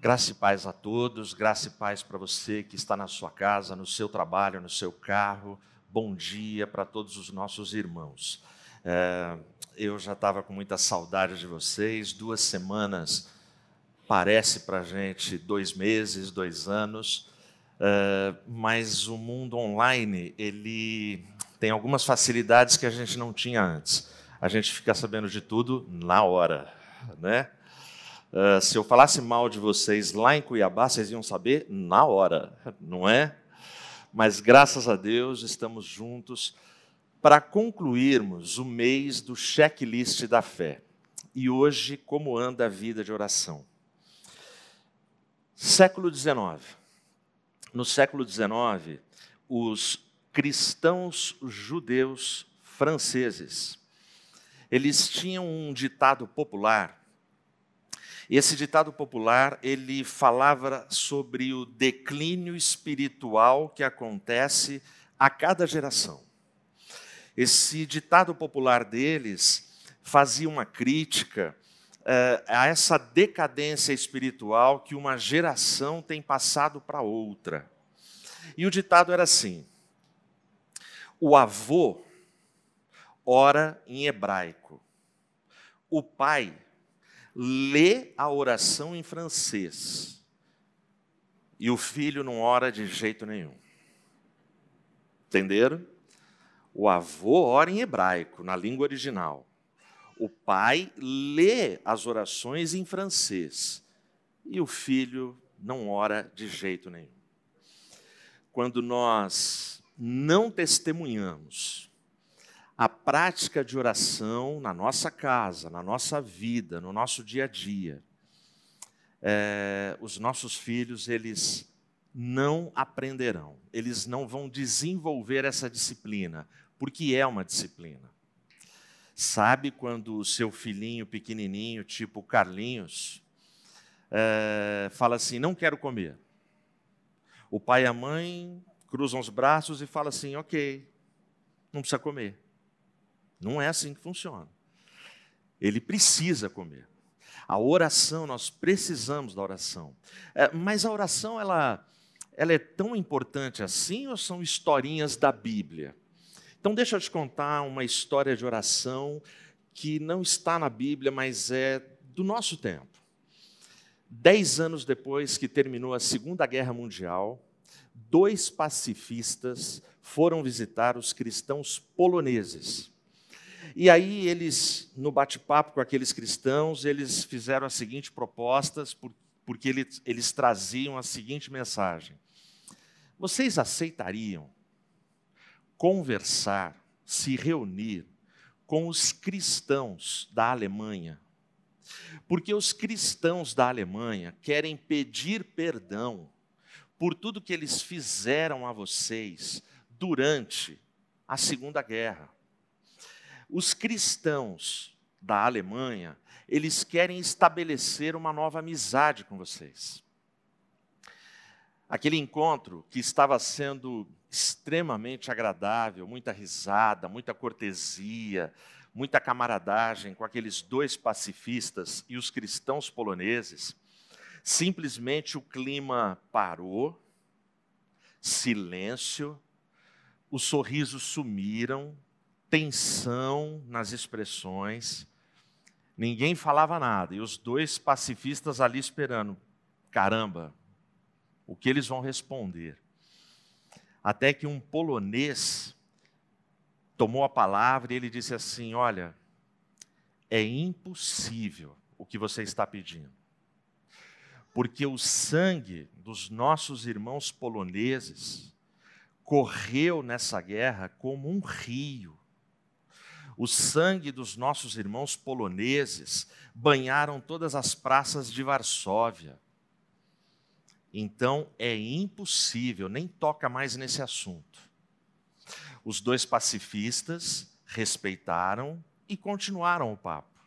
Graça e paz a todos, graça e paz para você que está na sua casa, no seu trabalho, no seu carro. Bom dia para todos os nossos irmãos. É, eu já estava com muita saudade de vocês. Duas semanas parece para a gente dois meses, dois anos, é, mas o mundo online ele tem algumas facilidades que a gente não tinha antes. A gente fica sabendo de tudo na hora, né? Uh, se eu falasse mal de vocês lá em Cuiabá, vocês iam saber na hora, não é? Mas graças a Deus estamos juntos para concluirmos o mês do checklist da fé. E hoje, como anda a vida de oração? Século XIX. No século XIX, os cristãos judeus franceses, eles tinham um ditado popular esse ditado popular, ele falava sobre o declínio espiritual que acontece a cada geração. Esse ditado popular deles fazia uma crítica uh, a essa decadência espiritual que uma geração tem passado para outra. E o ditado era assim: o avô ora em hebraico, o pai lê a oração em francês e o filho não ora de jeito nenhum. Entenderam? O avô ora em hebraico, na língua original. O pai lê as orações em francês e o filho não ora de jeito nenhum. Quando nós não testemunhamos a prática de oração na nossa casa, na nossa vida, no nosso dia a dia, é, os nossos filhos, eles não aprenderão, eles não vão desenvolver essa disciplina, porque é uma disciplina. Sabe quando o seu filhinho pequenininho, tipo Carlinhos, é, fala assim: não quero comer. O pai e a mãe cruzam os braços e falam assim: ok, não precisa comer. Não é assim que funciona. Ele precisa comer. A oração, nós precisamos da oração. É, mas a oração, ela, ela é tão importante assim ou são historinhas da Bíblia? Então, deixa eu te contar uma história de oração que não está na Bíblia, mas é do nosso tempo. Dez anos depois que terminou a Segunda Guerra Mundial, dois pacifistas foram visitar os cristãos poloneses. E aí eles, no bate-papo com aqueles cristãos, eles fizeram as seguintes propostas, porque eles, eles traziam a seguinte mensagem: Vocês aceitariam conversar, se reunir com os cristãos da Alemanha? Porque os cristãos da Alemanha querem pedir perdão por tudo que eles fizeram a vocês durante a Segunda Guerra. Os cristãos da Alemanha, eles querem estabelecer uma nova amizade com vocês. Aquele encontro que estava sendo extremamente agradável, muita risada, muita cortesia, muita camaradagem com aqueles dois pacifistas e os cristãos poloneses, simplesmente o clima parou, silêncio, os sorrisos sumiram, tensão nas expressões, ninguém falava nada, e os dois pacifistas ali esperando: caramba, o que eles vão responder? Até que um polonês tomou a palavra e ele disse assim: Olha, é impossível o que você está pedindo, porque o sangue dos nossos irmãos poloneses correu nessa guerra como um rio o sangue dos nossos irmãos poloneses banharam todas as praças de Varsóvia. Então é impossível, nem toca mais nesse assunto. Os dois pacifistas respeitaram e continuaram o papo.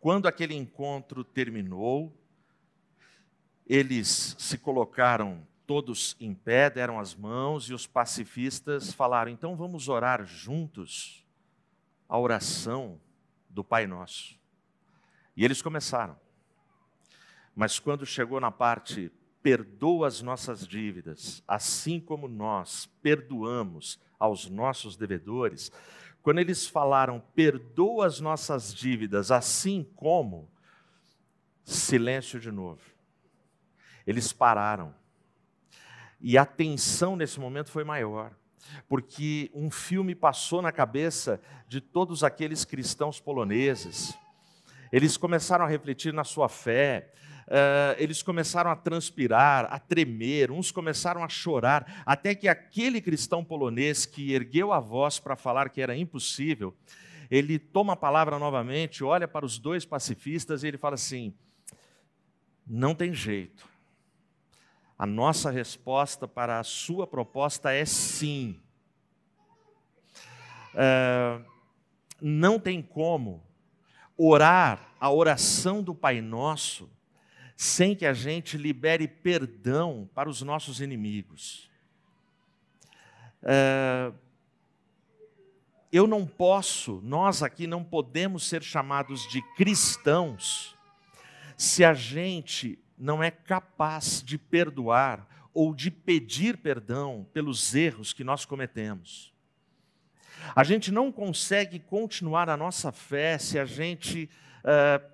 Quando aquele encontro terminou, eles se colocaram todos em pé, deram as mãos e os pacifistas falaram: então vamos orar juntos a oração do Pai Nosso. E eles começaram. Mas quando chegou na parte perdoa as nossas dívidas, assim como nós perdoamos aos nossos devedores, quando eles falaram perdoa as nossas dívidas, assim como, silêncio de novo. Eles pararam. E a tensão nesse momento foi maior, porque um filme passou na cabeça de todos aqueles cristãos poloneses. Eles começaram a refletir na sua fé, uh, eles começaram a transpirar, a tremer, uns começaram a chorar, até que aquele cristão polonês que ergueu a voz para falar que era impossível, ele toma a palavra novamente, olha para os dois pacifistas e ele fala assim: não tem jeito. A nossa resposta para a sua proposta é sim. Uh, não tem como orar a oração do Pai Nosso sem que a gente libere perdão para os nossos inimigos. É, eu não posso, nós aqui não podemos ser chamados de cristãos se a gente não é capaz de perdoar ou de pedir perdão pelos erros que nós cometemos. A gente não consegue continuar a nossa fé se a gente uh,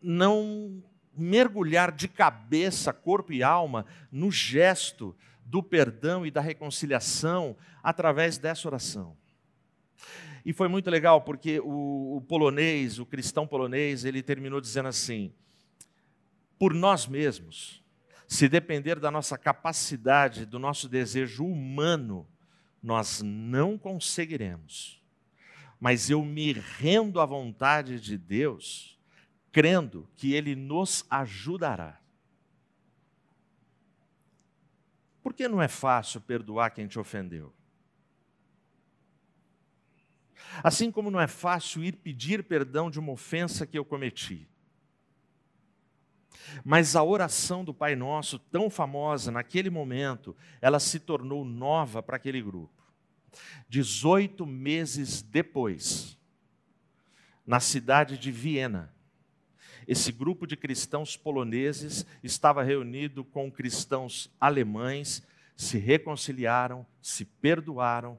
não mergulhar de cabeça, corpo e alma no gesto do perdão e da reconciliação através dessa oração. E foi muito legal porque o, o, polonês, o cristão polonês, ele terminou dizendo assim: por nós mesmos, se depender da nossa capacidade, do nosso desejo humano, nós não conseguiremos. Mas eu me rendo à vontade de Deus crendo que Ele nos ajudará. Por que não é fácil perdoar quem te ofendeu? Assim como não é fácil ir pedir perdão de uma ofensa que eu cometi. Mas a oração do Pai Nosso, tão famosa naquele momento, ela se tornou nova para aquele grupo. 18 meses depois, na cidade de Viena, esse grupo de cristãos poloneses estava reunido com cristãos alemães, se reconciliaram, se perdoaram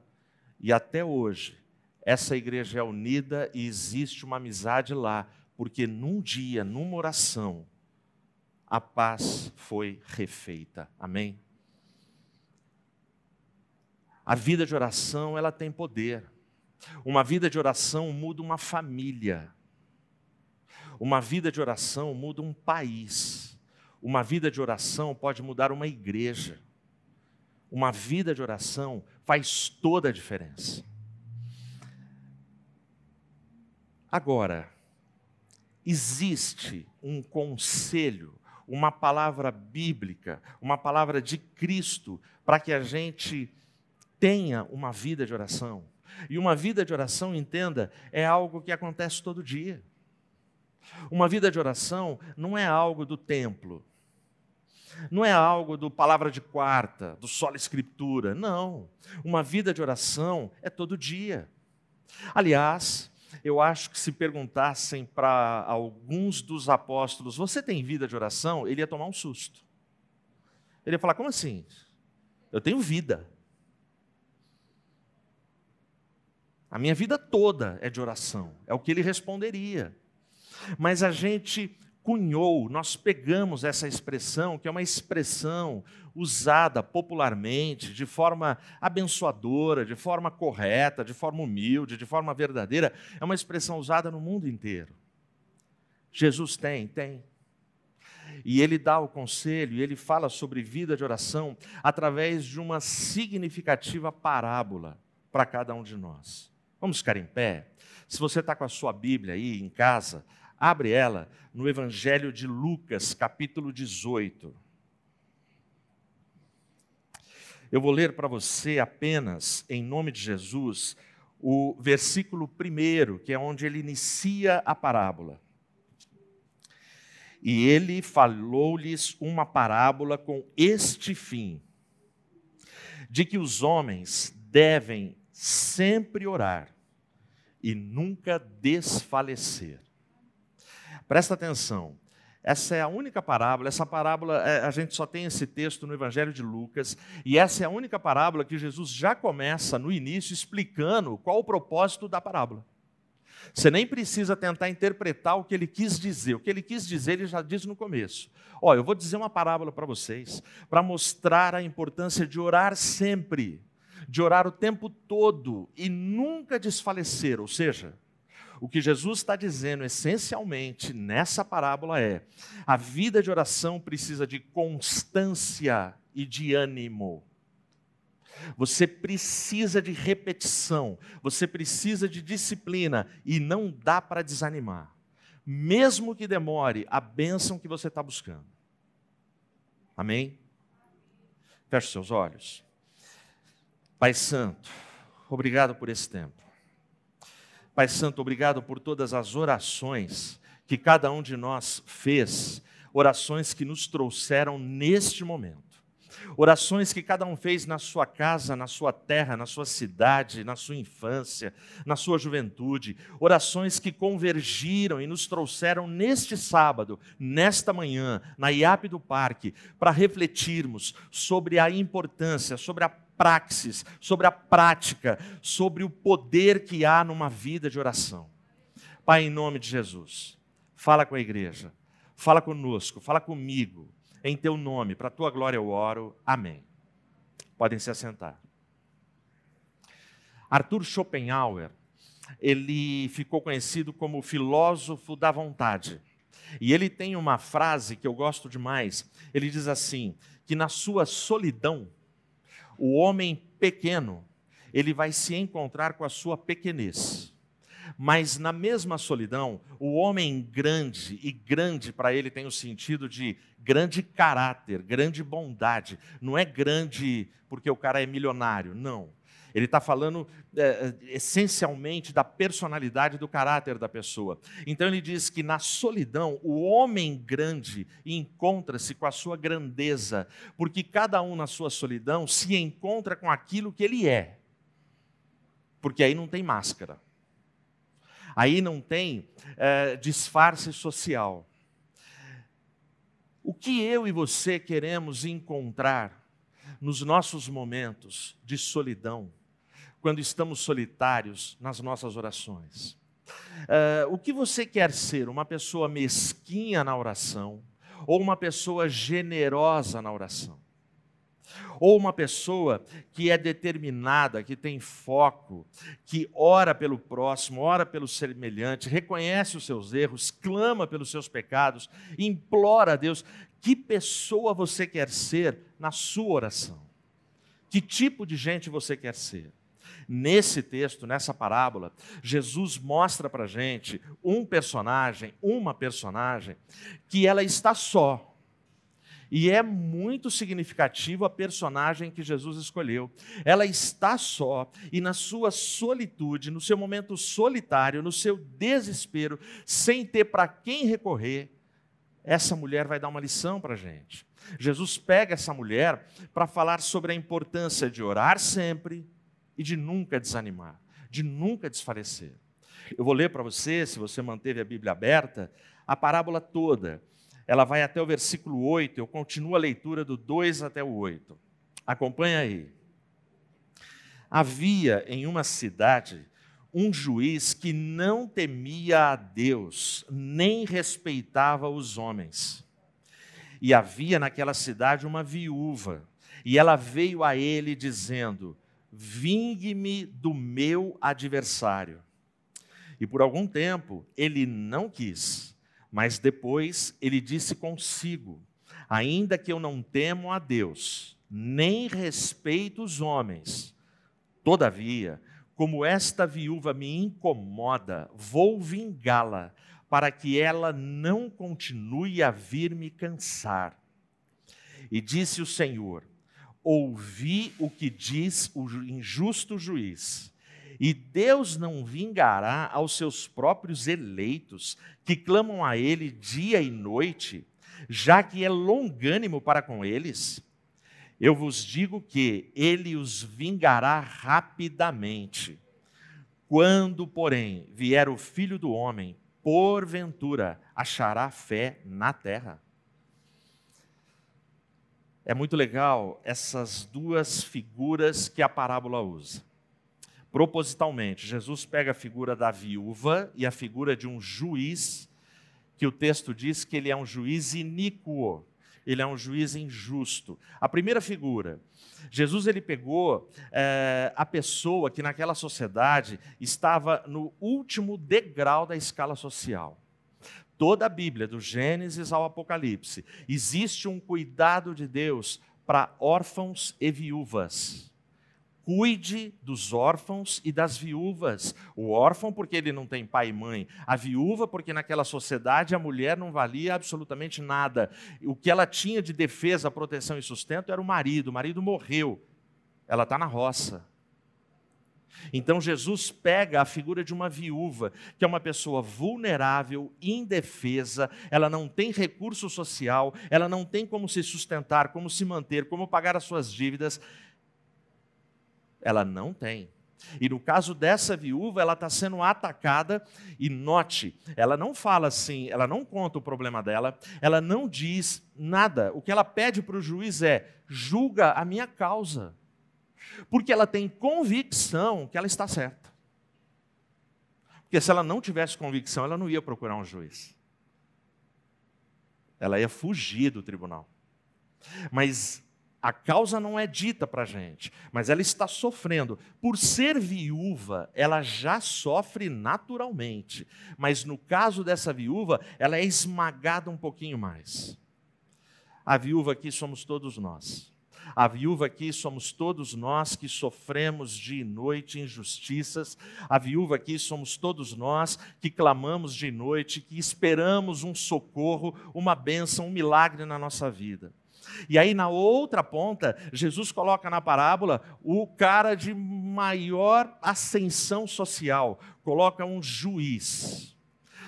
e até hoje essa igreja é unida e existe uma amizade lá, porque num dia, numa oração, a paz foi refeita. Amém? A vida de oração, ela tem poder. Uma vida de oração muda uma família. Uma vida de oração muda um país. Uma vida de oração pode mudar uma igreja. Uma vida de oração faz toda a diferença. Agora, existe um conselho, uma palavra bíblica, uma palavra de Cristo para que a gente tenha uma vida de oração. E uma vida de oração, entenda, é algo que acontece todo dia. Uma vida de oração não é algo do templo, não é algo do palavra de quarta, do solo escritura, não. Uma vida de oração é todo dia. Aliás, eu acho que se perguntassem para alguns dos apóstolos, você tem vida de oração? Ele ia tomar um susto. Ele ia falar, como assim? Eu tenho vida. A minha vida toda é de oração. É o que ele responderia. Mas a gente cunhou, nós pegamos essa expressão, que é uma expressão usada popularmente, de forma abençoadora, de forma correta, de forma humilde, de forma verdadeira, é uma expressão usada no mundo inteiro. Jesus tem, tem. E ele dá o conselho, e ele fala sobre vida de oração através de uma significativa parábola para cada um de nós. Vamos ficar em pé? Se você está com a sua Bíblia aí em casa, Abre ela no Evangelho de Lucas, capítulo 18. Eu vou ler para você apenas, em nome de Jesus, o versículo primeiro, que é onde ele inicia a parábola. E ele falou-lhes uma parábola com este fim: de que os homens devem sempre orar e nunca desfalecer. Presta atenção. Essa é a única parábola. Essa parábola, é, a gente só tem esse texto no Evangelho de Lucas. E essa é a única parábola que Jesus já começa no início explicando qual o propósito da parábola. Você nem precisa tentar interpretar o que ele quis dizer. O que ele quis dizer, ele já diz no começo. Olha, eu vou dizer uma parábola para vocês, para mostrar a importância de orar sempre, de orar o tempo todo e nunca desfalecer. Ou seja, o que Jesus está dizendo essencialmente nessa parábola é: a vida de oração precisa de constância e de ânimo. Você precisa de repetição, você precisa de disciplina e não dá para desanimar, mesmo que demore a bênção que você está buscando. Amém? Feche seus olhos. Pai Santo, obrigado por esse tempo. Pai Santo, obrigado por todas as orações que cada um de nós fez, orações que nos trouxeram neste momento. Orações que cada um fez na sua casa, na sua terra, na sua cidade, na sua infância, na sua juventude. Orações que convergiram e nos trouxeram neste sábado, nesta manhã, na IAP do Parque, para refletirmos sobre a importância, sobre a praxis, sobre a prática, sobre o poder que há numa vida de oração. Pai, em nome de Jesus, fala com a igreja, fala conosco, fala comigo em teu nome, para a tua glória eu oro. Amém. Podem se assentar. Arthur Schopenhauer, ele ficou conhecido como o filósofo da vontade. E ele tem uma frase que eu gosto demais. Ele diz assim: que na sua solidão, o homem pequeno, ele vai se encontrar com a sua pequenez. Mas na mesma solidão, o homem grande, e grande para ele tem o sentido de grande caráter, grande bondade. Não é grande porque o cara é milionário, não. Ele está falando é, é, essencialmente da personalidade do caráter da pessoa. Então ele diz que na solidão o homem grande encontra-se com a sua grandeza, porque cada um na sua solidão se encontra com aquilo que ele é. Porque aí não tem máscara. Aí não tem é, disfarce social. O que eu e você queremos encontrar nos nossos momentos de solidão, quando estamos solitários nas nossas orações? É, o que você quer ser? Uma pessoa mesquinha na oração ou uma pessoa generosa na oração? Ou uma pessoa que é determinada, que tem foco, que ora pelo próximo, ora pelo semelhante, reconhece os seus erros, clama pelos seus pecados, implora a Deus. Que pessoa você quer ser na sua oração? Que tipo de gente você quer ser? Nesse texto, nessa parábola, Jesus mostra para gente um personagem, uma personagem, que ela está só e é muito significativo a personagem que Jesus escolheu. Ela está só e na sua solitude, no seu momento solitário, no seu desespero, sem ter para quem recorrer, essa mulher vai dar uma lição para a gente. Jesus pega essa mulher para falar sobre a importância de orar sempre e de nunca desanimar, de nunca desfalecer. Eu vou ler para você, se você manteve a Bíblia aberta, a parábola toda ela vai até o versículo 8, eu continuo a leitura do 2 até o 8. Acompanha aí. Havia em uma cidade um juiz que não temia a Deus, nem respeitava os homens. E havia naquela cidade uma viúva, e ela veio a ele dizendo: Vingue-me do meu adversário. E por algum tempo ele não quis. Mas depois ele disse consigo: Ainda que eu não temo a Deus, nem respeito os homens, todavia, como esta viúva me incomoda, vou vingá-la, para que ela não continue a vir me cansar. E disse o Senhor: Ouvi o que diz o injusto juiz e Deus não vingará aos seus próprios eleitos, que clamam a Ele dia e noite, já que é longânimo para com eles? Eu vos digo que Ele os vingará rapidamente. Quando, porém, vier o filho do homem, porventura achará fé na terra? É muito legal essas duas figuras que a parábola usa. Propositalmente, Jesus pega a figura da viúva e a figura de um juiz, que o texto diz que ele é um juiz iníquo, ele é um juiz injusto. A primeira figura, Jesus ele pegou é, a pessoa que naquela sociedade estava no último degrau da escala social. Toda a Bíblia, do Gênesis ao Apocalipse, existe um cuidado de Deus para órfãos e viúvas cuide dos órfãos e das viúvas. O órfão, porque ele não tem pai e mãe. A viúva, porque naquela sociedade a mulher não valia absolutamente nada. O que ela tinha de defesa, proteção e sustento era o marido. O marido morreu. Ela está na roça. Então Jesus pega a figura de uma viúva, que é uma pessoa vulnerável, indefesa, ela não tem recurso social, ela não tem como se sustentar, como se manter, como pagar as suas dívidas. Ela não tem. E no caso dessa viúva, ela está sendo atacada, e note, ela não fala assim, ela não conta o problema dela, ela não diz nada. O que ela pede para o juiz é: julga a minha causa. Porque ela tem convicção que ela está certa. Porque se ela não tivesse convicção, ela não ia procurar um juiz. Ela ia fugir do tribunal. Mas a causa não é dita para a gente, mas ela está sofrendo. Por ser viúva, ela já sofre naturalmente. Mas no caso dessa viúva, ela é esmagada um pouquinho mais. A viúva aqui somos todos nós. A viúva aqui somos todos nós que sofremos dia e noite injustiças. A viúva aqui somos todos nós que clamamos de noite, que esperamos um socorro, uma bênção, um milagre na nossa vida. E aí, na outra ponta, Jesus coloca na parábola o cara de maior ascensão social, coloca um juiz.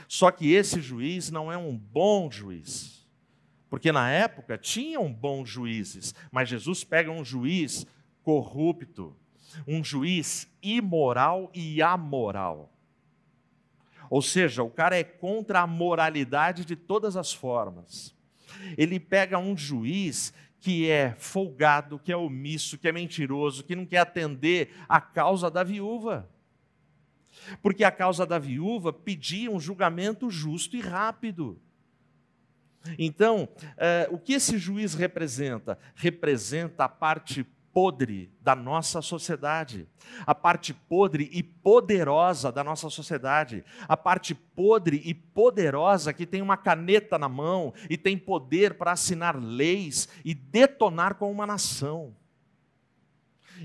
Só que esse juiz não é um bom juiz. Porque na época tinham bons juízes, mas Jesus pega um juiz corrupto, um juiz imoral e amoral. Ou seja, o cara é contra a moralidade de todas as formas ele pega um juiz que é folgado, que é omisso, que é mentiroso, que não quer atender a causa da viúva. Porque a causa da viúva pedia um julgamento justo e rápido. Então, eh, o que esse juiz representa? Representa a parte podre da nossa sociedade, a parte podre e poderosa da nossa sociedade, a parte podre e poderosa que tem uma caneta na mão e tem poder para assinar leis e detonar com uma nação.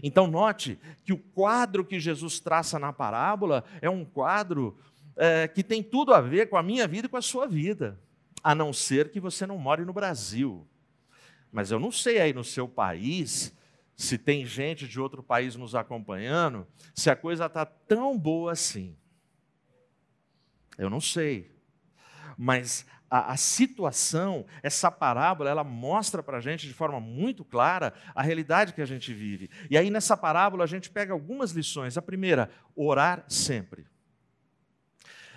Então, note que o quadro que Jesus traça na parábola é um quadro é, que tem tudo a ver com a minha vida e com a sua vida, a não ser que você não more no Brasil. Mas eu não sei aí no seu país se tem gente de outro país nos acompanhando, se a coisa está tão boa assim. Eu não sei. Mas a, a situação, essa parábola, ela mostra para a gente de forma muito clara a realidade que a gente vive. E aí, nessa parábola, a gente pega algumas lições. A primeira, orar sempre.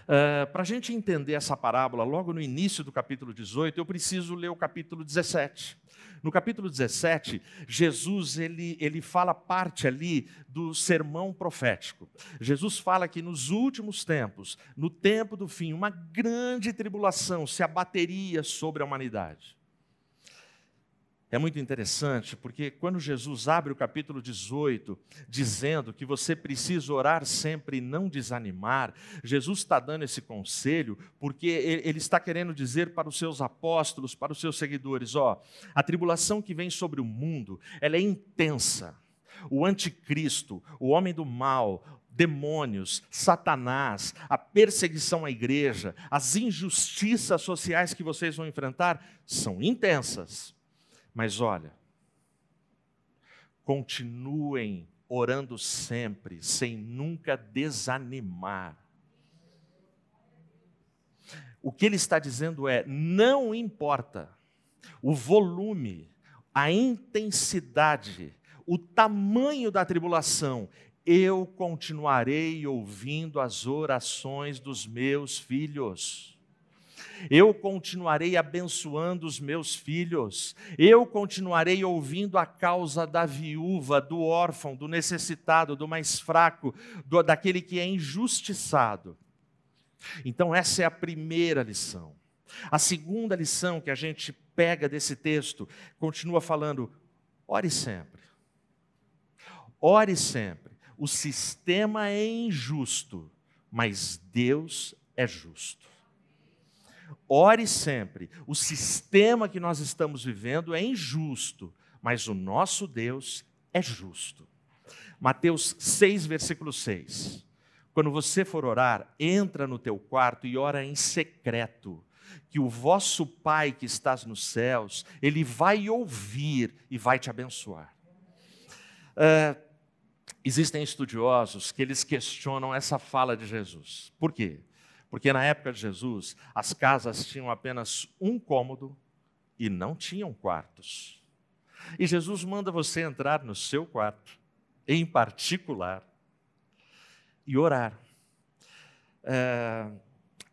Uh, para a gente entender essa parábola, logo no início do capítulo 18, eu preciso ler o capítulo 17. No capítulo 17, Jesus ele, ele fala parte ali do sermão profético. Jesus fala que nos últimos tempos, no tempo do fim, uma grande tribulação se abateria sobre a humanidade. É muito interessante porque quando Jesus abre o capítulo 18, dizendo que você precisa orar sempre e não desanimar, Jesus está dando esse conselho porque ele está querendo dizer para os seus apóstolos, para os seus seguidores: ó, a tribulação que vem sobre o mundo, ela é intensa. O anticristo, o homem do mal, demônios, Satanás, a perseguição à igreja, as injustiças sociais que vocês vão enfrentar são intensas. Mas olha, continuem orando sempre, sem nunca desanimar. O que ele está dizendo é: não importa o volume, a intensidade, o tamanho da tribulação, eu continuarei ouvindo as orações dos meus filhos. Eu continuarei abençoando os meus filhos. Eu continuarei ouvindo a causa da viúva, do órfão, do necessitado, do mais fraco, do, daquele que é injustiçado. Então, essa é a primeira lição. A segunda lição que a gente pega desse texto continua falando: ore sempre. Ore sempre. O sistema é injusto, mas Deus é justo. Ore sempre. O sistema que nós estamos vivendo é injusto, mas o nosso Deus é justo. Mateus 6, versículo 6. Quando você for orar, entra no teu quarto e ora em secreto, que o vosso Pai que estás nos céus, ele vai ouvir e vai te abençoar. É, existem estudiosos que eles questionam essa fala de Jesus. Por quê? Porque na época de Jesus, as casas tinham apenas um cômodo e não tinham quartos. E Jesus manda você entrar no seu quarto, em particular, e orar. É,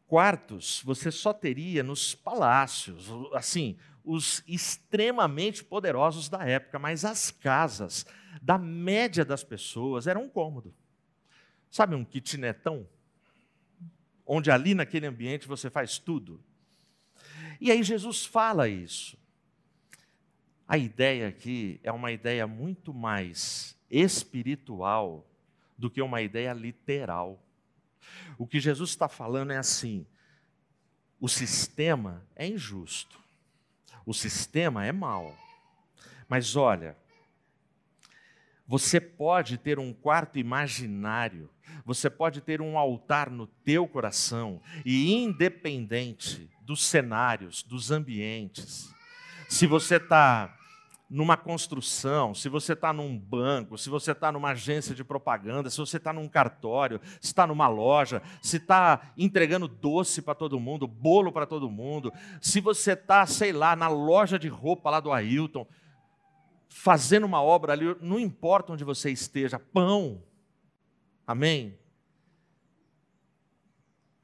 quartos você só teria nos palácios, assim, os extremamente poderosos da época, mas as casas da média das pessoas eram um cômodo. Sabe um kitnetão? Onde ali naquele ambiente você faz tudo. E aí Jesus fala isso. A ideia aqui é uma ideia muito mais espiritual do que uma ideia literal. O que Jesus está falando é assim: o sistema é injusto, o sistema é mau. Mas olha, você pode ter um quarto imaginário, você pode ter um altar no teu coração e independente dos cenários, dos ambientes. Se você está numa construção, se você está num banco, se você está numa agência de propaganda, se você está num cartório, se está numa loja, se está entregando doce para todo mundo, bolo para todo mundo, se você está, sei lá, na loja de roupa lá do Ailton, fazendo uma obra ali, não importa onde você esteja, pão. Amém?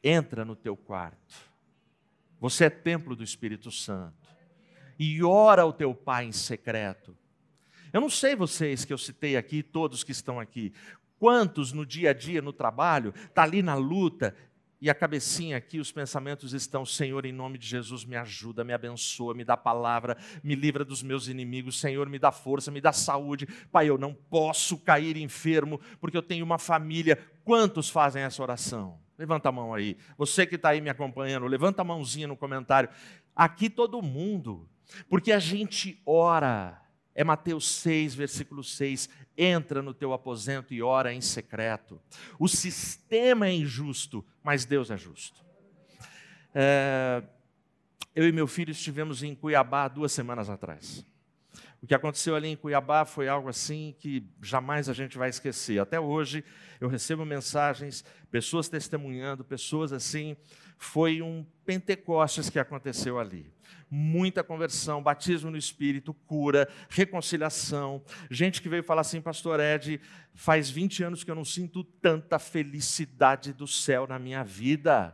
Entra no teu quarto. Você é templo do Espírito Santo. E ora ao teu Pai em secreto. Eu não sei vocês que eu citei aqui, todos que estão aqui, quantos no dia a dia, no trabalho, está ali na luta, e a cabecinha aqui, os pensamentos estão: Senhor, em nome de Jesus, me ajuda, me abençoa, me dá palavra, me livra dos meus inimigos, Senhor, me dá força, me dá saúde. Pai, eu não posso cair enfermo, porque eu tenho uma família. Quantos fazem essa oração? Levanta a mão aí. Você que está aí me acompanhando, levanta a mãozinha no comentário. Aqui todo mundo, porque a gente ora. É Mateus 6, versículo 6 entra no teu aposento e ora em secreto. O sistema é injusto, mas Deus é justo. É, eu e meu filho estivemos em Cuiabá duas semanas atrás. O que aconteceu ali em Cuiabá foi algo assim que jamais a gente vai esquecer. Até hoje eu recebo mensagens, pessoas testemunhando, pessoas assim. Foi um Pentecostes que aconteceu ali muita conversão, batismo no Espírito, cura, reconciliação. Gente que veio falar assim, Pastor Ed, faz 20 anos que eu não sinto tanta felicidade do céu na minha vida.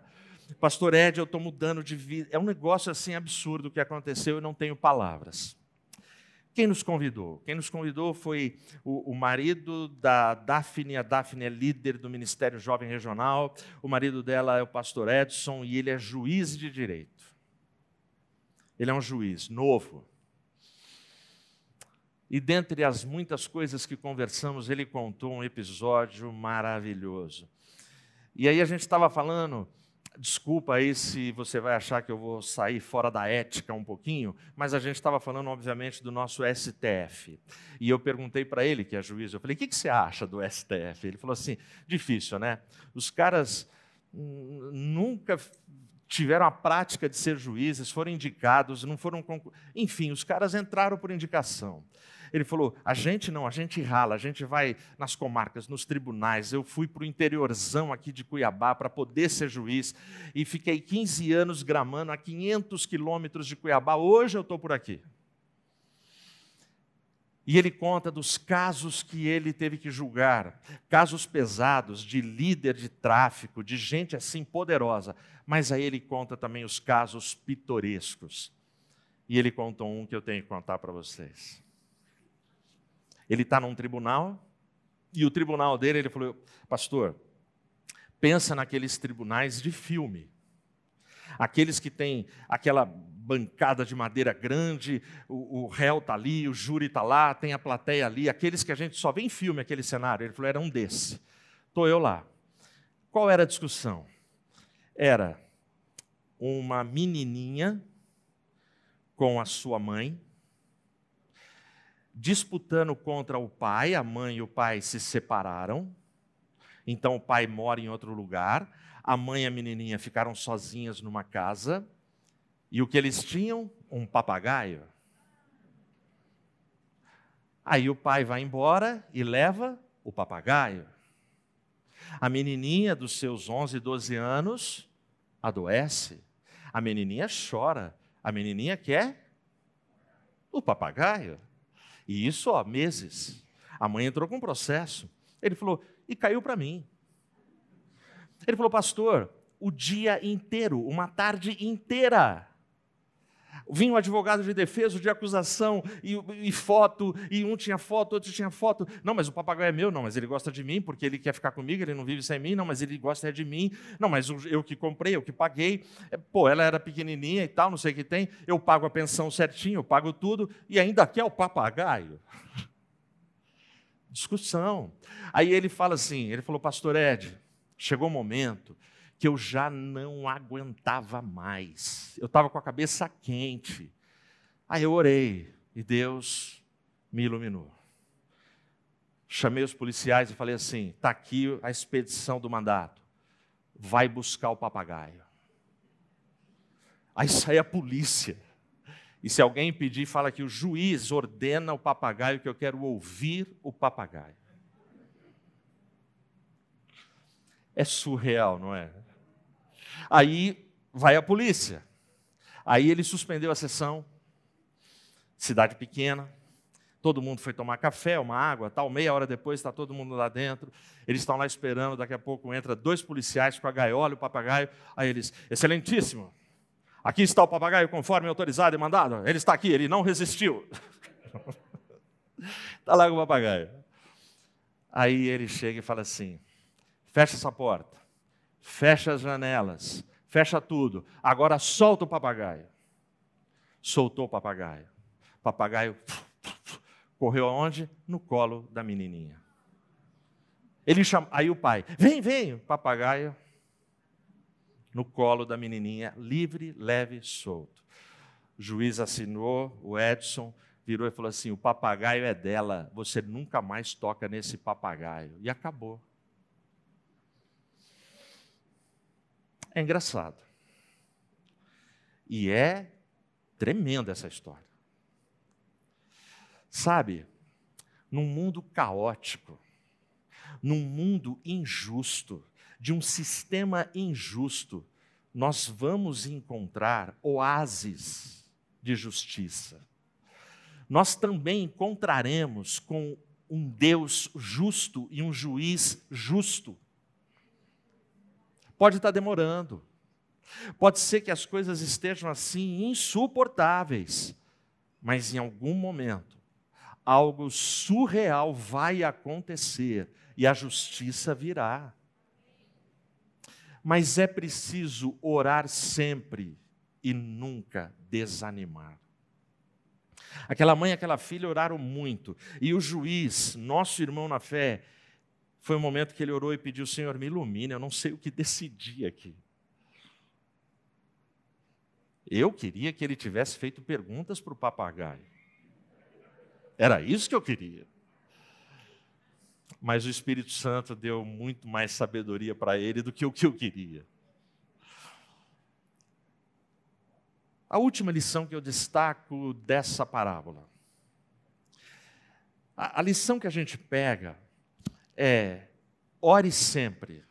Pastor Ed, eu estou mudando de vida. É um negócio assim absurdo que aconteceu e não tenho palavras. Quem nos convidou? Quem nos convidou foi o, o, marido da Daphne. A Daphne é líder do Ministério Jovem Regional. O marido dela é o pastor Edson e ele é juiz de direito. Ele é um juiz novo. E dentre as muitas coisas que conversamos, ele contou um episódio maravilhoso. E aí a gente estava falando, desculpa aí se você vai achar que eu vou sair fora da ética um pouquinho, mas a gente estava falando, obviamente, do nosso STF. E eu perguntei para ele, que é juiz, eu falei, o que, que você acha do STF? Ele falou assim, difícil, né? Os caras hum, nunca tiveram a prática de ser juízes, foram indicados, não foram. Enfim, os caras entraram por indicação. Ele falou: a gente não, a gente rala, a gente vai nas comarcas, nos tribunais. Eu fui para o interiorzão aqui de Cuiabá para poder ser juiz e fiquei 15 anos gramando a 500 quilômetros de Cuiabá. Hoje eu estou por aqui. E ele conta dos casos que ele teve que julgar, casos pesados de líder de tráfico, de gente assim poderosa. Mas aí ele conta também os casos pitorescos. E ele conta um que eu tenho que contar para vocês. Ele está num tribunal, e o tribunal dele, ele falou: Pastor, pensa naqueles tribunais de filme. Aqueles que têm aquela bancada de madeira grande, o, o réu está ali, o júri está lá, tem a plateia ali, aqueles que a gente só vê em filme, aquele cenário. Ele falou: era um desse. Estou eu lá. Qual era a discussão? Era uma menininha com a sua mãe, disputando contra o pai, a mãe e o pai se separaram, então o pai mora em outro lugar, a mãe e a menininha ficaram sozinhas numa casa, e o que eles tinham? Um papagaio. Aí o pai vai embora e leva o papagaio. A menininha dos seus 11, 12 anos adoece. A menininha chora. A menininha quer o papagaio. E isso há meses. A mãe entrou com um processo. Ele falou, e caiu para mim. Ele falou, pastor, o dia inteiro, uma tarde inteira, Vinha um advogado de defesa, de acusação, e, e, foto, e um tinha foto, outro tinha foto. Não, mas o papagaio é meu, não, mas ele gosta de mim, porque ele quer ficar comigo, ele não vive sem mim, não, mas ele gosta é de mim. Não, mas eu que comprei, eu que paguei. É, pô, ela era pequenininha e tal, não sei o que tem. Eu pago a pensão certinho, eu pago tudo, e ainda quer o papagaio. Discussão. Aí ele fala assim, ele falou, pastor Ed, chegou o momento que eu já não aguentava mais. Eu estava com a cabeça quente. Aí eu orei e Deus me iluminou. Chamei os policiais e falei assim: está aqui a expedição do mandato. Vai buscar o papagaio. Aí sai a polícia. E se alguém pedir, fala que o juiz ordena o papagaio, que eu quero ouvir o papagaio. É surreal, não é? Aí vai a polícia. Aí ele suspendeu a sessão. Cidade pequena. Todo mundo foi tomar café, uma água, tal. Meia hora depois está todo mundo lá dentro. Eles estão lá esperando. Daqui a pouco entra dois policiais com a gaiola o papagaio. Aí eles, excelentíssimo. Aqui está o papagaio conforme autorizado e mandado. Ele está aqui. Ele não resistiu. Está lá com o papagaio. Aí ele chega e fala assim: fecha essa porta fecha as janelas, fecha tudo. Agora solta o papagaio. Soltou o papagaio. Papagaio correu aonde? No colo da menininha. Ele chama, aí o pai, vem, vem, papagaio no colo da menininha, livre, leve, solto. O juiz assinou, o Edson virou e falou assim: o papagaio é dela, você nunca mais toca nesse papagaio. E acabou. É engraçado. E é tremenda essa história. Sabe, num mundo caótico, num mundo injusto, de um sistema injusto, nós vamos encontrar oásis de justiça. Nós também encontraremos com um Deus justo e um juiz justo. Pode estar demorando. Pode ser que as coisas estejam assim insuportáveis, mas em algum momento algo surreal vai acontecer e a justiça virá. Mas é preciso orar sempre e nunca desanimar. Aquela mãe e aquela filha oraram muito, e o juiz, nosso irmão na fé, foi o um momento que ele orou e pediu: Senhor, me ilumine, eu não sei o que decidir aqui. Eu queria que ele tivesse feito perguntas para o papagaio. Era isso que eu queria. Mas o Espírito Santo deu muito mais sabedoria para ele do que o que eu queria. A última lição que eu destaco dessa parábola. A, a lição que a gente pega é ore sempre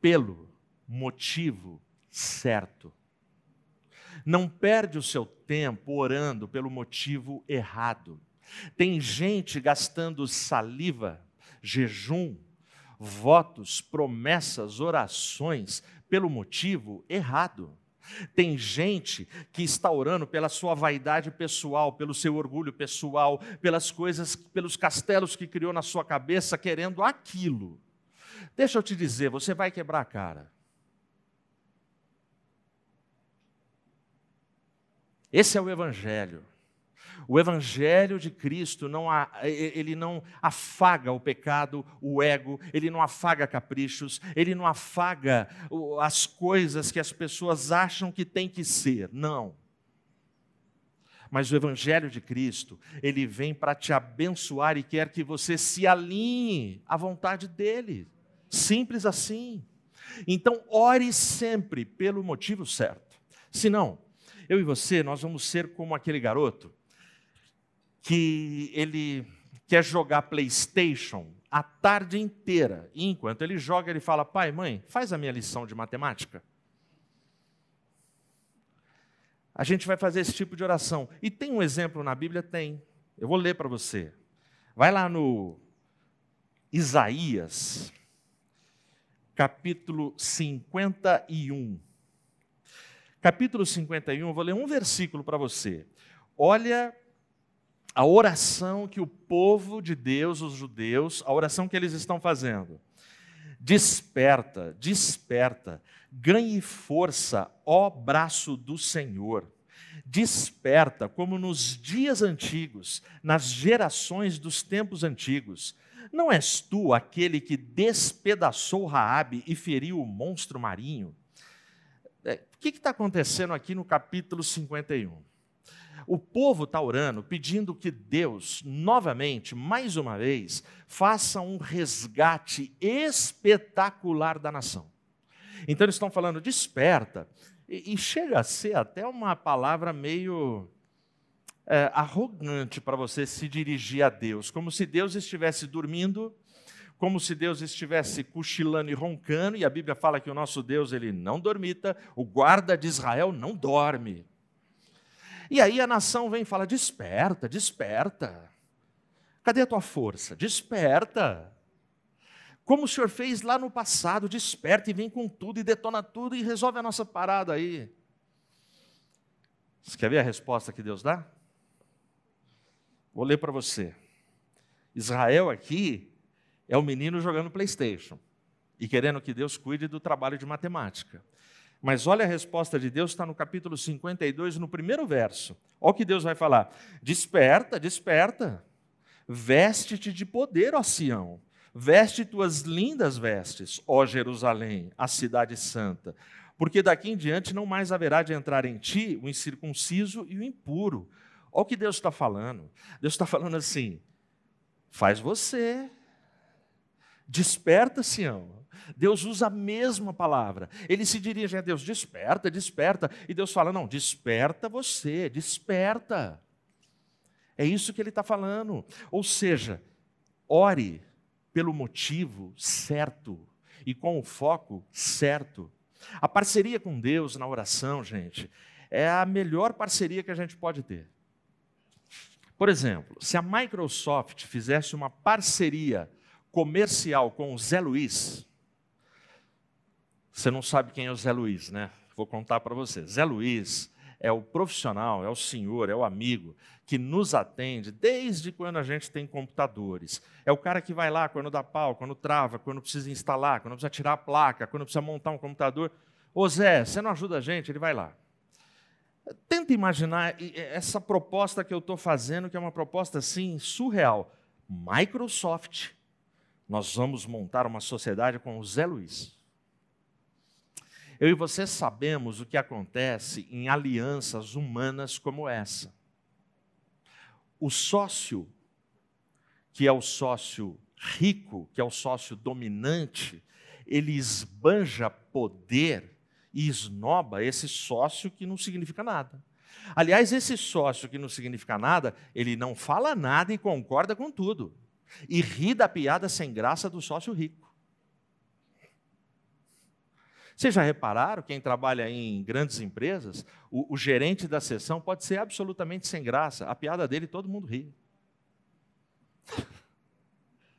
pelo motivo certo. Não perde o seu tempo orando pelo motivo errado. Tem gente gastando saliva, jejum, votos, promessas, orações pelo motivo errado. Tem gente que está orando pela sua vaidade pessoal, pelo seu orgulho pessoal, pelas coisas, pelos castelos que criou na sua cabeça, querendo aquilo. Deixa eu te dizer, você vai quebrar a cara. Esse é o Evangelho. O evangelho de Cristo não ele não afaga o pecado, o ego, ele não afaga caprichos, ele não afaga as coisas que as pessoas acham que tem que ser. Não. Mas o evangelho de Cristo, ele vem para te abençoar e quer que você se alinhe à vontade dele. Simples assim. Então, ore sempre pelo motivo certo. Senão, eu e você, nós vamos ser como aquele garoto que ele quer jogar PlayStation a tarde inteira. E enquanto ele joga, ele fala: pai, mãe, faz a minha lição de matemática. A gente vai fazer esse tipo de oração. E tem um exemplo na Bíblia? Tem. Eu vou ler para você. Vai lá no Isaías, capítulo 51. Capítulo 51, eu vou ler um versículo para você. Olha a oração que o povo de Deus, os judeus, a oração que eles estão fazendo. Desperta, desperta, ganhe força, ó braço do Senhor. Desperta, como nos dias antigos, nas gerações dos tempos antigos. Não és tu aquele que despedaçou Raabe e feriu o monstro marinho? É, o que está acontecendo aqui no capítulo 51? O povo está orando, pedindo que Deus, novamente, mais uma vez, faça um resgate espetacular da nação. Então eles estão falando, desperta. E, e chega a ser até uma palavra meio é, arrogante para você se dirigir a Deus, como se Deus estivesse dormindo, como se Deus estivesse cochilando e roncando, e a Bíblia fala que o nosso Deus ele não dormita, o guarda de Israel não dorme. E aí a nação vem e fala: desperta, desperta. Cadê a tua força? Desperta. Como o Senhor fez lá no passado, desperta e vem com tudo e detona tudo e resolve a nossa parada aí. Você quer ver a resposta que Deus dá? Vou ler para você. Israel aqui é o menino jogando PlayStation e querendo que Deus cuide do trabalho de matemática. Mas olha a resposta de Deus, está no capítulo 52, no primeiro verso. Olha o que Deus vai falar: Desperta, desperta, veste-te de poder, ó Sião, veste tuas lindas vestes, ó Jerusalém, a cidade santa, porque daqui em diante não mais haverá de entrar em ti o incircunciso e o impuro. Olha o que Deus está falando. Deus está falando assim: faz você, desperta, Sião, Deus usa a mesma palavra. Ele se dirige a Deus, desperta, desperta. E Deus fala: não, desperta você, desperta. É isso que ele está falando. Ou seja, ore pelo motivo certo e com o foco certo. A parceria com Deus na oração, gente, é a melhor parceria que a gente pode ter. Por exemplo, se a Microsoft fizesse uma parceria comercial com o Zé Luiz, você não sabe quem é o Zé Luiz, né? Vou contar para você. Zé Luiz é o profissional, é o senhor, é o amigo que nos atende desde quando a gente tem computadores. É o cara que vai lá quando dá pau, quando trava, quando precisa instalar, quando precisa tirar a placa, quando precisa montar um computador. Ô Zé, você não ajuda a gente? Ele vai lá. Tenta imaginar essa proposta que eu estou fazendo, que é uma proposta assim surreal. Microsoft, nós vamos montar uma sociedade com o Zé Luiz. Eu e você sabemos o que acontece em alianças humanas como essa. O sócio, que é o sócio rico, que é o sócio dominante, ele esbanja poder e esnoba esse sócio que não significa nada. Aliás, esse sócio que não significa nada, ele não fala nada e concorda com tudo. E ri da piada sem graça do sócio rico. Vocês já repararam, quem trabalha em grandes empresas, o, o gerente da sessão pode ser absolutamente sem graça. A piada dele todo mundo ri.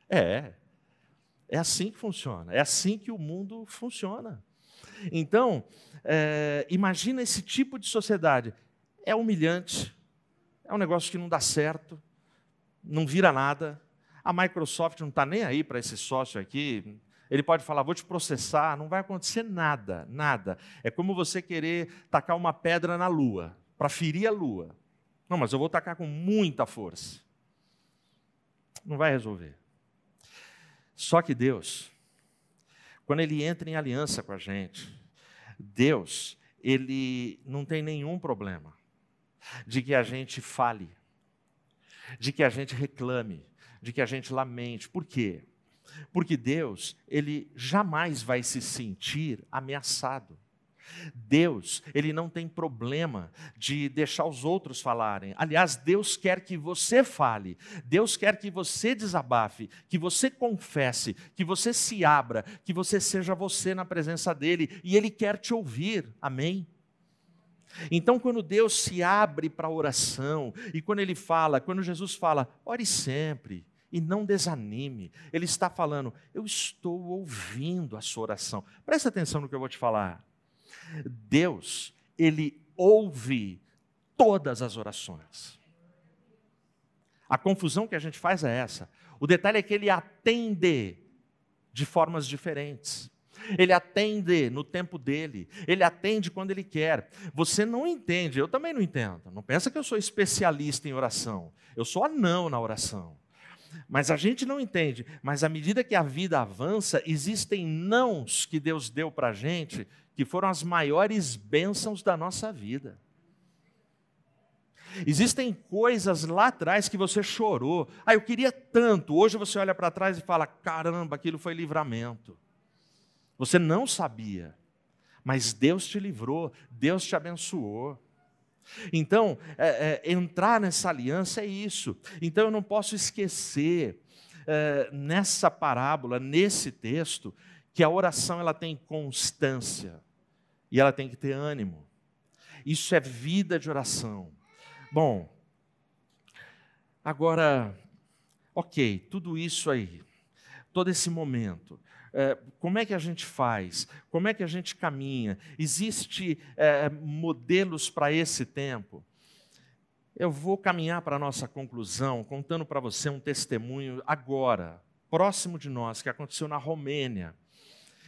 É. É assim que funciona. É assim que o mundo funciona. Então, é, imagina esse tipo de sociedade. É humilhante, é um negócio que não dá certo, não vira nada. A Microsoft não está nem aí para esse sócio aqui. Ele pode falar, vou te processar, não vai acontecer nada, nada. É como você querer tacar uma pedra na lua, para ferir a lua. Não, mas eu vou tacar com muita força. Não vai resolver. Só que Deus, quando Ele entra em aliança com a gente, Deus, Ele não tem nenhum problema de que a gente fale, de que a gente reclame, de que a gente lamente. Por quê? Porque Deus, Ele jamais vai se sentir ameaçado. Deus, ele não tem problema de deixar os outros falarem. Aliás, Deus quer que você fale. Deus quer que você desabafe, que você confesse, que você se abra, que você seja você na presença dele e ele quer te ouvir. Amém. Então, quando Deus se abre para a oração, e quando Ele fala, quando Jesus fala, ore sempre e não desanime, Ele está falando, eu estou ouvindo a sua oração. Presta atenção no que eu vou te falar. Deus, Ele ouve todas as orações. A confusão que a gente faz é essa. O detalhe é que Ele atende de formas diferentes. Ele atende no tempo dele, ele atende quando ele quer. Você não entende, eu também não entendo. Não pensa que eu sou especialista em oração. Eu sou anão na oração. Mas a gente não entende. Mas à medida que a vida avança, existem nãos que Deus deu para a gente que foram as maiores bênçãos da nossa vida. Existem coisas lá atrás que você chorou. Ah, eu queria tanto. Hoje você olha para trás e fala: caramba, aquilo foi livramento. Você não sabia, mas Deus te livrou, Deus te abençoou. Então, é, é, entrar nessa aliança é isso. Então, eu não posso esquecer é, nessa parábola, nesse texto, que a oração ela tem constância e ela tem que ter ânimo. Isso é vida de oração. Bom, agora, ok, tudo isso aí, todo esse momento, é, como é que a gente faz? Como é que a gente caminha? Existem é, modelos para esse tempo? Eu vou caminhar para a nossa conclusão contando para você um testemunho agora, próximo de nós, que aconteceu na Romênia.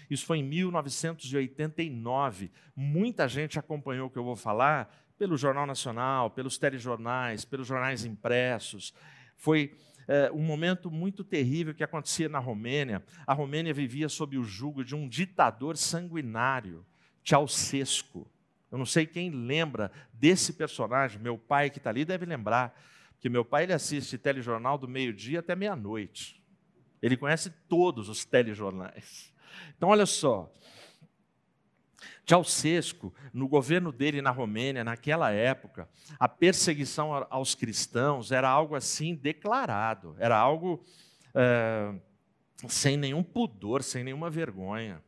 Isso foi em 1989. Muita gente acompanhou o que eu vou falar pelo Jornal Nacional, pelos telejornais, pelos jornais impressos. Foi é, um momento muito terrível que acontecia na Romênia. A Romênia vivia sob o jugo de um ditador sanguinário, Ceausescu. Eu não sei quem lembra desse personagem. Meu pai que está ali deve lembrar, porque meu pai ele assiste telejornal do meio-dia até meia-noite. Ele conhece todos os telejornais. Então, olha só. Ceausescu, no governo dele na Romênia, naquela época, a perseguição aos cristãos era algo assim declarado, era algo é, sem nenhum pudor, sem nenhuma vergonha.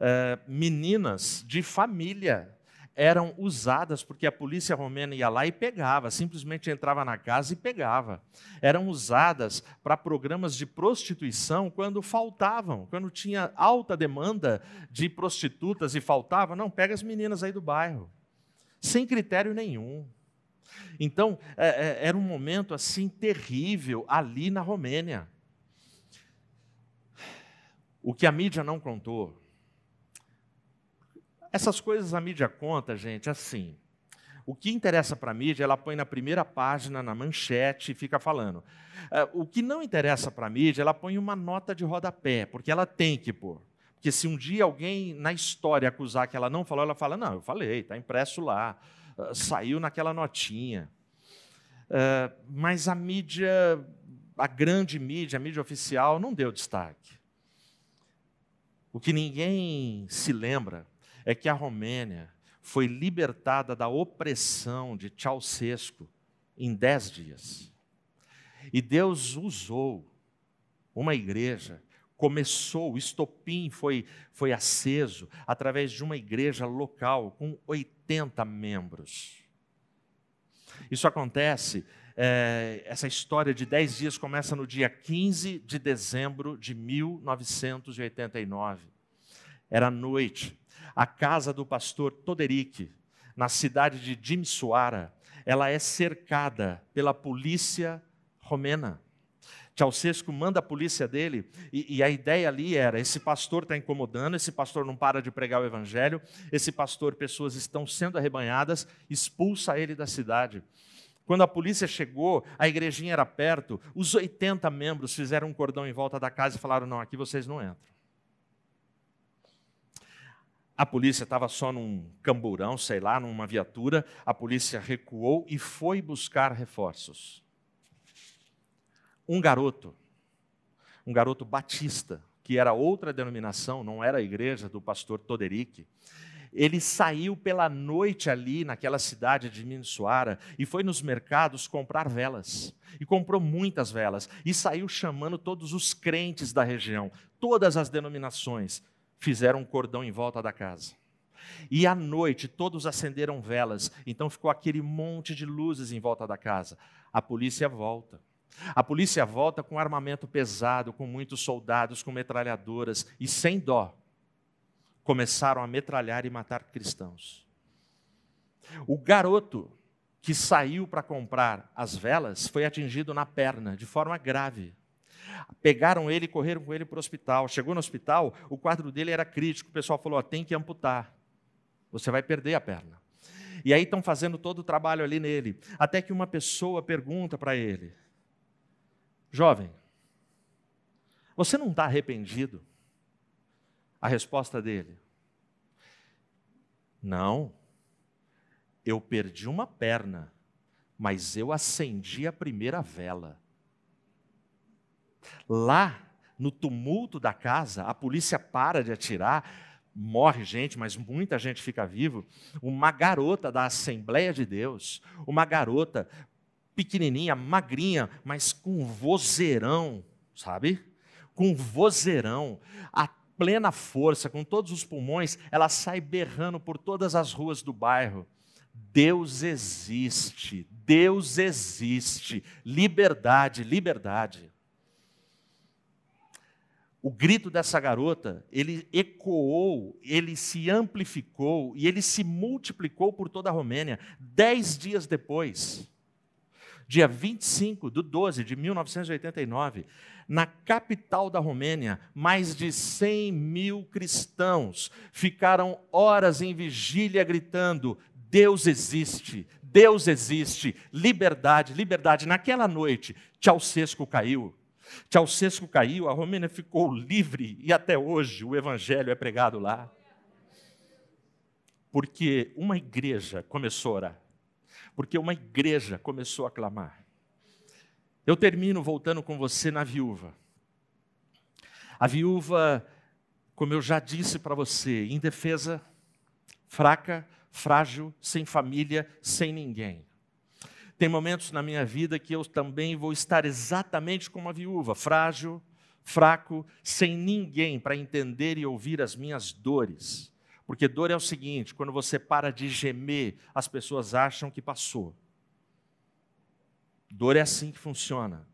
É, meninas de família eram usadas porque a polícia romena ia lá e pegava, simplesmente entrava na casa e pegava. Eram usadas para programas de prostituição quando faltavam, quando tinha alta demanda de prostitutas e faltava, não, pega as meninas aí do bairro, sem critério nenhum. Então, é, é, era um momento assim terrível ali na Romênia. O que a mídia não contou essas coisas a mídia conta, gente, assim. O que interessa para a mídia, ela põe na primeira página, na manchete, e fica falando. É, o que não interessa para a mídia, ela põe uma nota de rodapé, porque ela tem que pôr. Porque se um dia alguém na história acusar que ela não falou, ela fala: não, eu falei, está impresso lá, ah, saiu naquela notinha. É, mas a mídia, a grande mídia, a mídia oficial, não deu destaque. O que ninguém se lembra é que a Romênia foi libertada da opressão de Ceausescu em dez dias. E Deus usou uma igreja, começou, o estopim foi, foi aceso através de uma igreja local com 80 membros. Isso acontece é, essa história de dez dias começa no dia 15 de dezembro de 1989. Era noite. A casa do pastor Toderick, na cidade de Dimsuara, ela é cercada pela polícia romena. Ceausescu manda a polícia dele, e, e, a ideia ali era: esse pastor está incomodando, esse pastor não para de pregar o evangelho, esse pastor, pessoas estão sendo arrebanhadas, expulsa ele da cidade. Quando a polícia chegou, a igrejinha era perto, os 80 membros fizeram um cordão em volta da casa e falaram: não, aqui vocês não entram. A polícia estava só num camburão, sei lá, numa viatura. A polícia recuou e foi buscar reforços. Um garoto, um garoto batista, que era outra denominação, não era a igreja do pastor Toderick, ele saiu pela noite ali naquela cidade de Minsuara e foi nos mercados comprar velas. E comprou muitas velas. E saiu chamando todos os crentes da região, todas as denominações, fizeram um cordão em volta da casa. E à noite todos acenderam velas, então ficou aquele monte de luzes em volta da casa. A polícia volta. A polícia volta com armamento pesado, com muitos soldados, com metralhadoras e sem dó começaram a metralhar e matar cristãos. O garoto que saiu para comprar as velas foi atingido na perna de forma grave. Pegaram ele e correram com ele para o hospital. Chegou no hospital, o quadro dele era crítico. O pessoal falou: tem que amputar, você vai perder a perna. E aí estão fazendo todo o trabalho ali nele. Até que uma pessoa pergunta para ele: Jovem, você não está arrependido? A resposta dele: Não, eu perdi uma perna, mas eu acendi a primeira vela. Lá, no tumulto da casa, a polícia para de atirar, morre gente, mas muita gente fica vivo. Uma garota da Assembleia de Deus, uma garota pequenininha, magrinha, mas com vozeirão, sabe? Com vozeirão, a plena força, com todos os pulmões, ela sai berrando por todas as ruas do bairro. Deus existe, Deus existe, liberdade, liberdade. O grito dessa garota, ele ecoou, ele se amplificou e ele se multiplicou por toda a Romênia. Dez dias depois, dia 25 de 12 de 1989, na capital da Romênia, mais de 100 mil cristãos ficaram horas em vigília gritando: Deus existe, Deus existe, liberdade, liberdade. Naquela noite, Ceausescu caiu. Ceausescu caiu, a Romênia ficou livre e até hoje o evangelho é pregado lá. Porque uma igreja começou a orar porque uma igreja começou a clamar. Eu termino voltando com você na viúva. A viúva, como eu já disse para você, indefesa, fraca, frágil, sem família, sem ninguém. Tem momentos na minha vida que eu também vou estar exatamente como a viúva, frágil, fraco, sem ninguém para entender e ouvir as minhas dores. Porque dor é o seguinte: quando você para de gemer, as pessoas acham que passou. Dor é assim que funciona.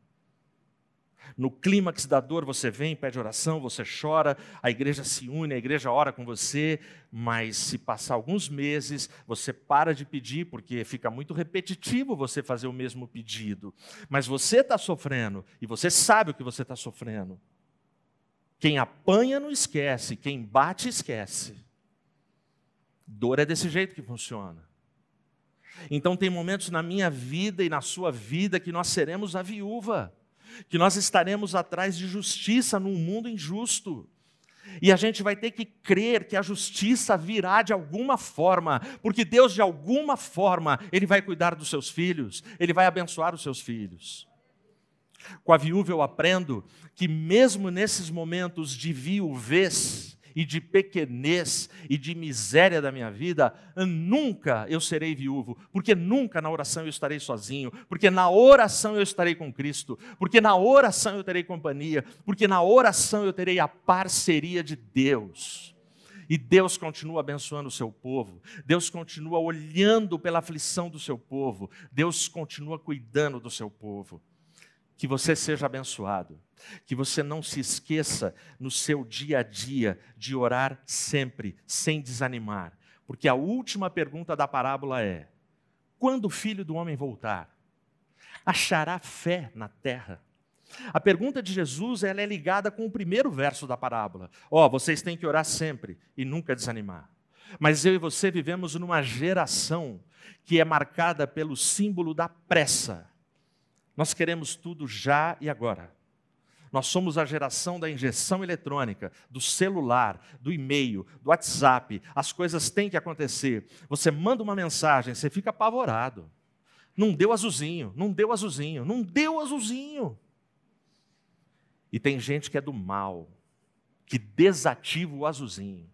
No clímax da dor, você vem, pede oração, você chora, a igreja se une, a igreja ora com você, mas se passar alguns meses, você para de pedir, porque fica muito repetitivo você fazer o mesmo pedido. Mas você está sofrendo, e você sabe o que você está sofrendo. Quem apanha não esquece, quem bate esquece. Dor é desse jeito que funciona. Então, tem momentos na minha vida e na sua vida que nós seremos a viúva, que nós estaremos atrás de justiça num mundo injusto. E a gente vai ter que crer que a justiça virá de alguma forma, porque Deus, de alguma forma, Ele vai cuidar dos seus filhos, Ele vai abençoar os seus filhos. Com a viúva eu aprendo que, mesmo nesses momentos de viuvez, e de pequenez e de miséria da minha vida, nunca eu serei viúvo, porque nunca na oração eu estarei sozinho, porque na oração eu estarei com Cristo, porque na oração eu terei companhia, porque na oração eu terei a parceria de Deus. E Deus continua abençoando o seu povo, Deus continua olhando pela aflição do seu povo, Deus continua cuidando do seu povo. Que você seja abençoado, que você não se esqueça no seu dia a dia de orar sempre, sem desanimar, porque a última pergunta da parábola é: quando o filho do homem voltar, achará fé na terra? A pergunta de Jesus ela é ligada com o primeiro verso da parábola. Ó, oh, vocês têm que orar sempre e nunca desanimar. Mas eu e você vivemos numa geração que é marcada pelo símbolo da pressa. Nós queremos tudo já e agora. Nós somos a geração da injeção eletrônica, do celular, do e-mail, do WhatsApp. As coisas têm que acontecer. Você manda uma mensagem, você fica apavorado. Não deu azulzinho, não deu azulzinho, não deu azulzinho. E tem gente que é do mal, que desativa o azulzinho.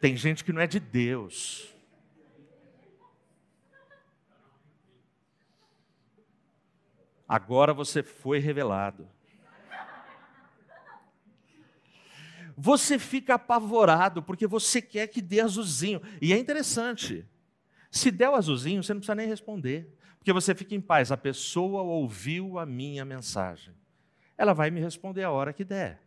Tem gente que não é de Deus. Agora você foi revelado. Você fica apavorado porque você quer que dê azulzinho. E é interessante. Se der o azulzinho, você não precisa nem responder. Porque você fica em paz, a pessoa ouviu a minha mensagem. Ela vai me responder a hora que der.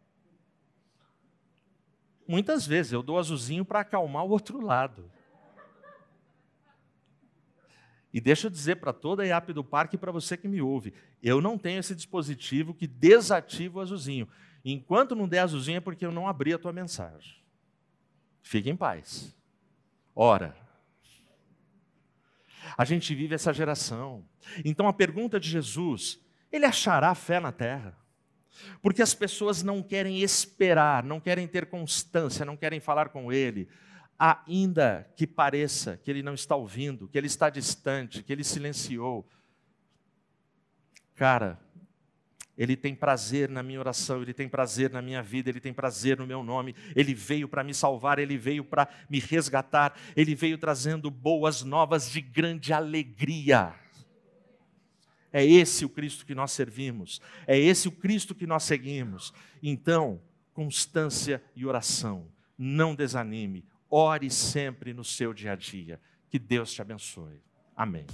Muitas vezes eu dou azulzinho para acalmar o outro lado. E deixa eu dizer para toda a IAP do parque e para você que me ouve, eu não tenho esse dispositivo que desativa o azulzinho. Enquanto não der azulzinho é porque eu não abri a tua mensagem. Fique em paz. Ora, a gente vive essa geração. Então a pergunta de Jesus, ele achará fé na terra? Porque as pessoas não querem esperar, não querem ter constância, não querem falar com ele, ainda que pareça que ele não está ouvindo, que ele está distante, que ele silenciou. Cara, ele tem prazer na minha oração, Ele tem prazer na minha vida, Ele tem prazer no meu nome. Ele veio para me salvar, Ele veio para me resgatar, Ele veio trazendo boas novas de grande alegria. É esse o Cristo que nós servimos, é esse o Cristo que nós seguimos. Então, constância e oração. Não desanime, ore sempre no seu dia a dia. Que Deus te abençoe. Amém.